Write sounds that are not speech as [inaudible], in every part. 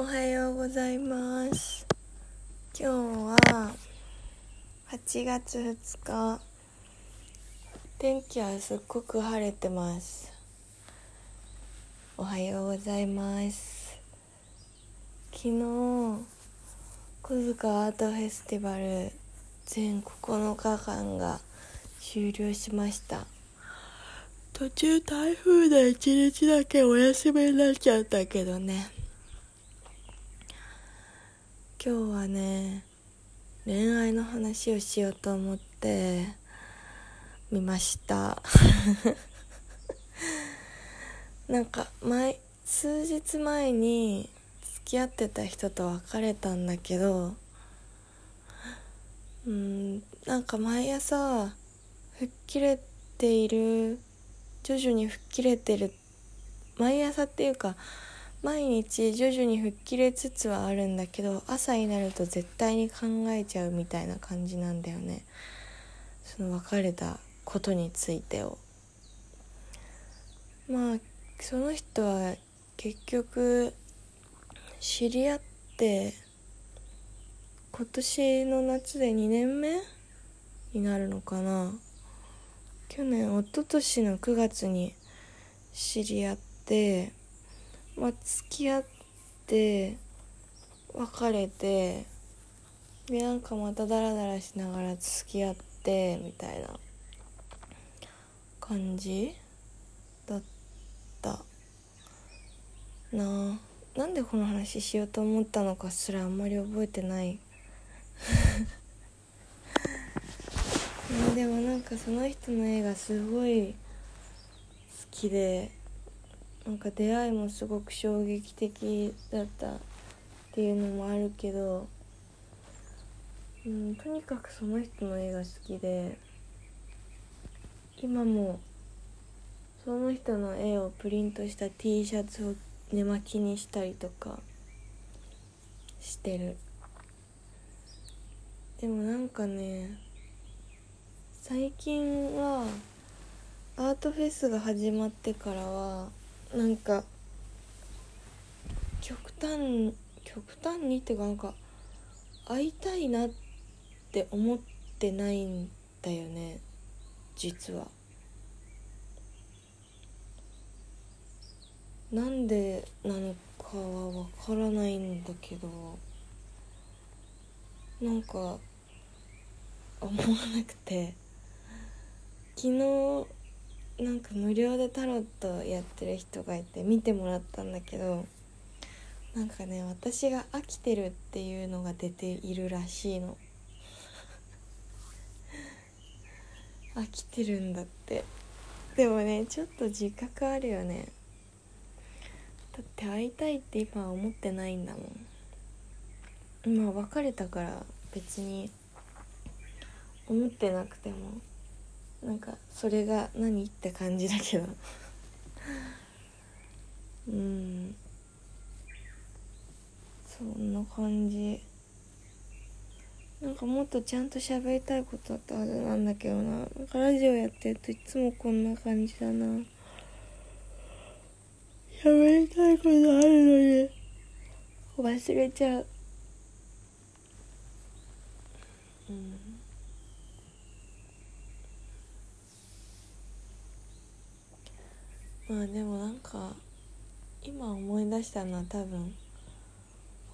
おはようございます。今日は8月2日。天気はすっごく晴れてます。おはようございます。昨日小塚アートフェスティバル全9日間が終了しました。途中台風で1日だけお休みになっちゃったけどね。今日はね恋愛の話をしようと思って見ました。[laughs] なんか前数日前に付き合ってた人と別れたんだけどうんなんか毎朝吹っ切れている徐々に吹っ切れてる毎朝っていうか毎日徐々に吹っ切れつつはあるんだけど朝になると絶対に考えちゃうみたいな感じなんだよね。その別れたことについてを。まあその人は結局知り合って今年の夏で2年目になるのかな。去年一昨年の9月に知り合ってまあ、付き合って別れてでなんかまたダラダラしながら付き合ってみたいな感じだった。なあ。なんでこの話しようと思ったのかすらあんまり覚えてない。[laughs] でもなんかその人の絵がすごい好きで。なんか出会いもすごく衝撃的だったっていうのもあるけど、うん、とにかくその人の絵が好きで今もその人の絵をプリントした T シャツを寝巻きにしたりとかしてる。でもなんかね最近はアートフェスが始まってからはなんか極端極端にっていうかなんか会いたいなって思ってないんだよね実は。なんでなのかはわからないんだけどなんか思わなくて昨日なんか無料でタロットやってる人がいて見てもらったんだけどなんかね私が飽きてるっていうのが出ているらしいの。[laughs] 飽きてるんだって。でもねちょっと自覚あるよね。だって会いたいって今は思ってないんだもん。今別れたから別に思ってなくても。なんかそれが何って感じだけど。[laughs] うん。そんな感じ。なんかもっとちゃんと喋りたいことあったはずなんだけどな。なんかラジオやってるといつもこんな感じだな。喋りたいことあるのに。忘れちゃう。うん。まあでもなんか今思い出したのは多分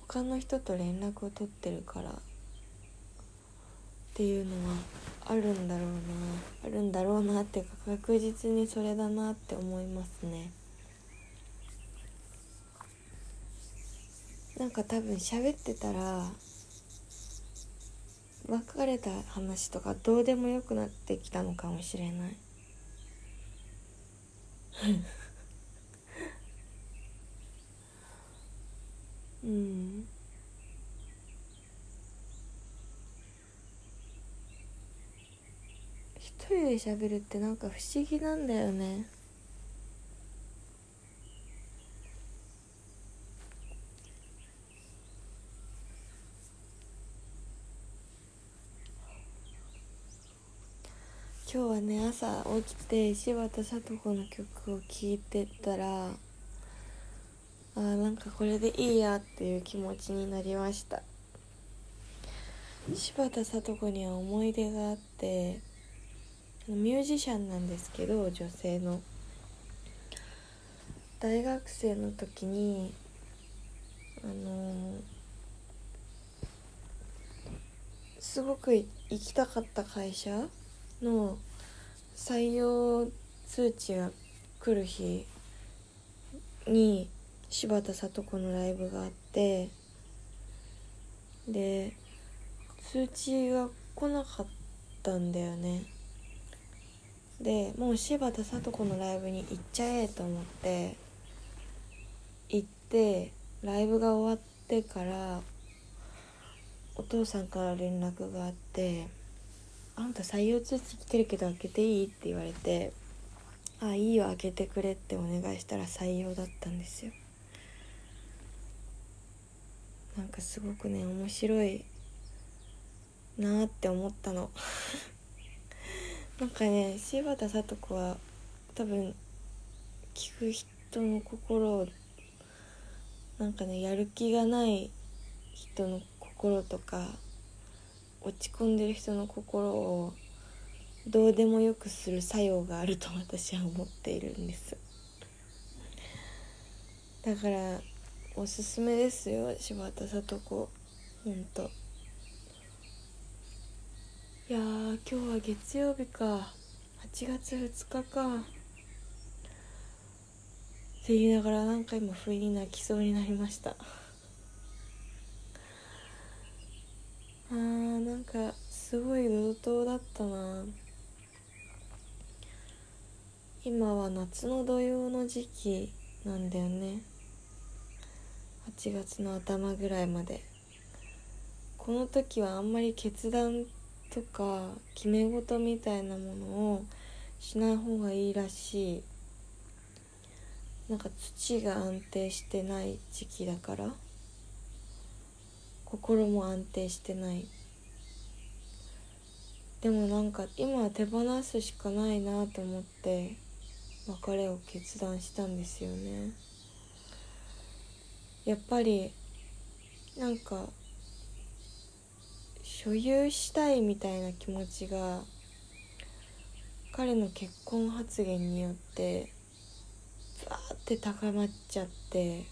他の人と連絡を取ってるからっていうのはあるんだろうなあるんだろうなっていうか確実にそれだなって思いますね。なんか多分喋ってたら別れた話とかどうでもよくなってきたのかもしれない。うん。一人で喋るってなんか不思議なんだよね。はね朝起きて柴田聡子の曲を聴いてたらあーなんかこれでいいやっていう気持ちになりました。柴田聡子には思い出があってミュージシャンなんですけど女性の。大学生の時にあのすごく行きたかった会社の採用通知が来る日に柴田聡子のライブがあってで通知が来なかったんだよね。でもう柴田聡子のライブに行っちゃえと思って行ってライブが終わってからお父さんから連絡があって「あんた採用通知来てるけど開けていい?」って言われて「あいいよ開けてくれ」ってお願いしたら採用だったんですよなんかすごくね面白いなーって思ったの [laughs] なんかね柴田聡子は多分聞く人の心をなんかねやる気がない人の心とか落ち込んでる人の心をどうでもよくする作用があると私は思っているんです。だからおすすめですよ柴田聡子。ほんと。いや今日は月曜日か。8月2日か。って言いながら何回も不意に泣きそうになりました。あーなんかすごい怒涛だったな。今は夏の土用の時期なんだよね。8月の頭ぐらいまで。この時はあんまり決断とか決め事みたいなものをしない方がいいらしい。なんか土が安定してない時期だから。心も安定してない。でもなんか今は手放すしかないなと思って別れを決断したんですよね。やっぱりなんか所有したいみたいな気持ちが彼の結婚発言によってバーって高まっちゃって好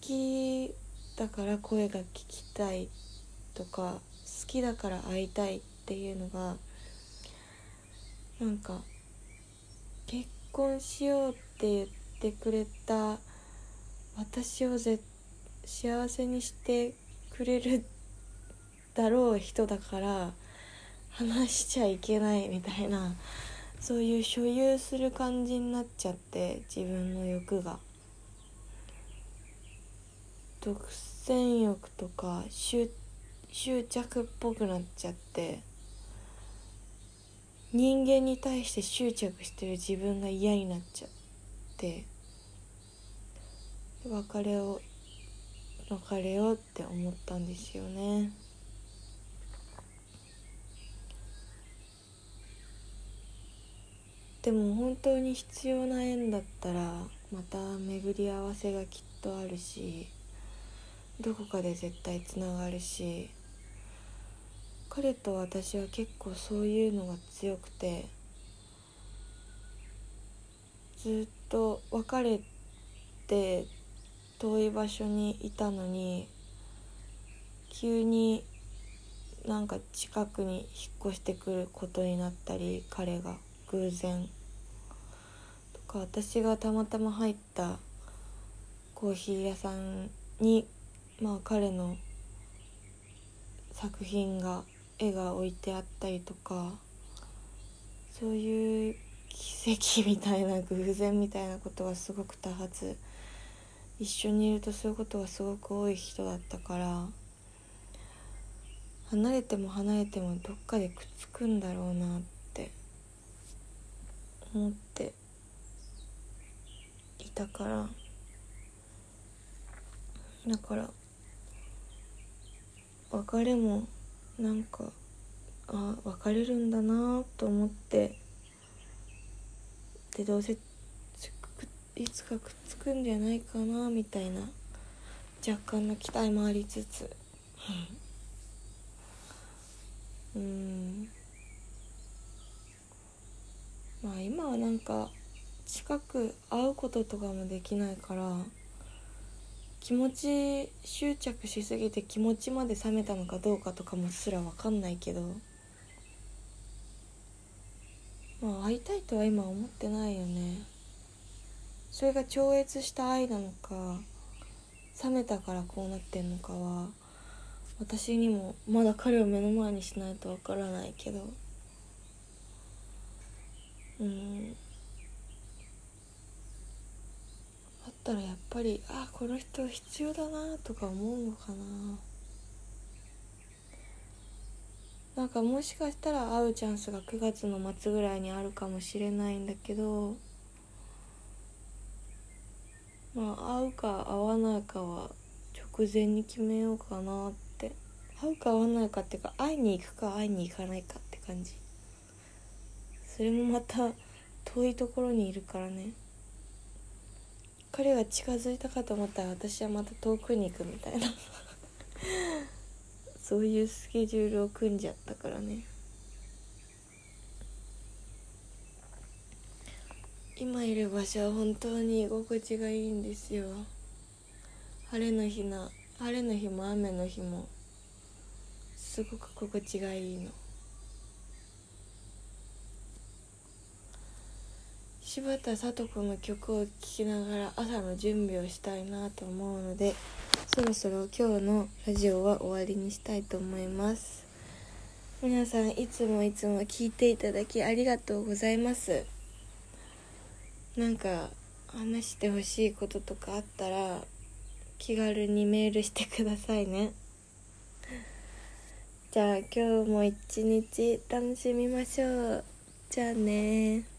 きだから声が聞きたいとか好きだから会いたいっていうのがなんか結婚しようって言ってくれた私をぜ幸せにしてくれるだろう人だから話しちゃいけないみたいなそういう所有する感じになっちゃって自分の欲が。独占欲とか執着っぽくなっちゃって人間に対して執着してる自分が嫌になっちゃって別れを別れようって思ったんですよね。でも本当に必要な縁だったらまた巡り合わせがきっとあるしどこかで絶対つながるし彼と私は結構そういうのが強くてずっと別れて遠い場所にいたのに急になんか近くに引っ越してくることになったり彼が偶然。とか私がたまたま入ったコーヒー屋さんにまあ彼の作品が絵が置いてあったりとかそういう奇跡みたいな偶然みたいなことがすごく多発。一緒にいるとそういうことがすごく多い人だったから離れても離れてもどっかでくっつくんだろうなって思っていたから。だから別れもなんかあ別れるんだなと思ってでどうせいつかくっつくんじゃないかなみたいな若干の期待もありつつ。[laughs] うん。まあ今はなんか近く会うこととかもできないから気持ち執着しすぎて気持ちまで冷めたのかどうかとかもすら分かんないけど。まあ会いたいとは今思ってないよね。それが超越した愛なのか冷めたからこうなってんのかは私にもまだ彼を目の前にしないとわからないけど。うん。ったらやっぱりあこの人必要だなとか思うのかな。なんかもしかしたら会うチャンスが9月の末ぐらいにあるかもしれないんだけどまあ会うか会わないかは直前に決めようかなって。会うか会わないかっていうか会いに行くか会いに行かないかって感じ。それもまた遠いところにいるからね。彼が近づいたかと思ったら私はまた遠くに行くみたいな。[laughs] そういうスケジュールを組んじゃったからね。今いる場所は本当に居心地がいいんですよ。晴れの日な晴れの日も雨の日もすごく心地がいいの。柴田聡子の曲を聴きながら朝の準備をしたいなと思うのでそろそろ今日のラジオは終わりにしたいと思います。皆さんいつもいつも聞いていただきありがとうございます。なんか話してほしいこととかあったら気軽にメールしてくださいね。じゃあ今日も一日楽しみましょう。じゃあね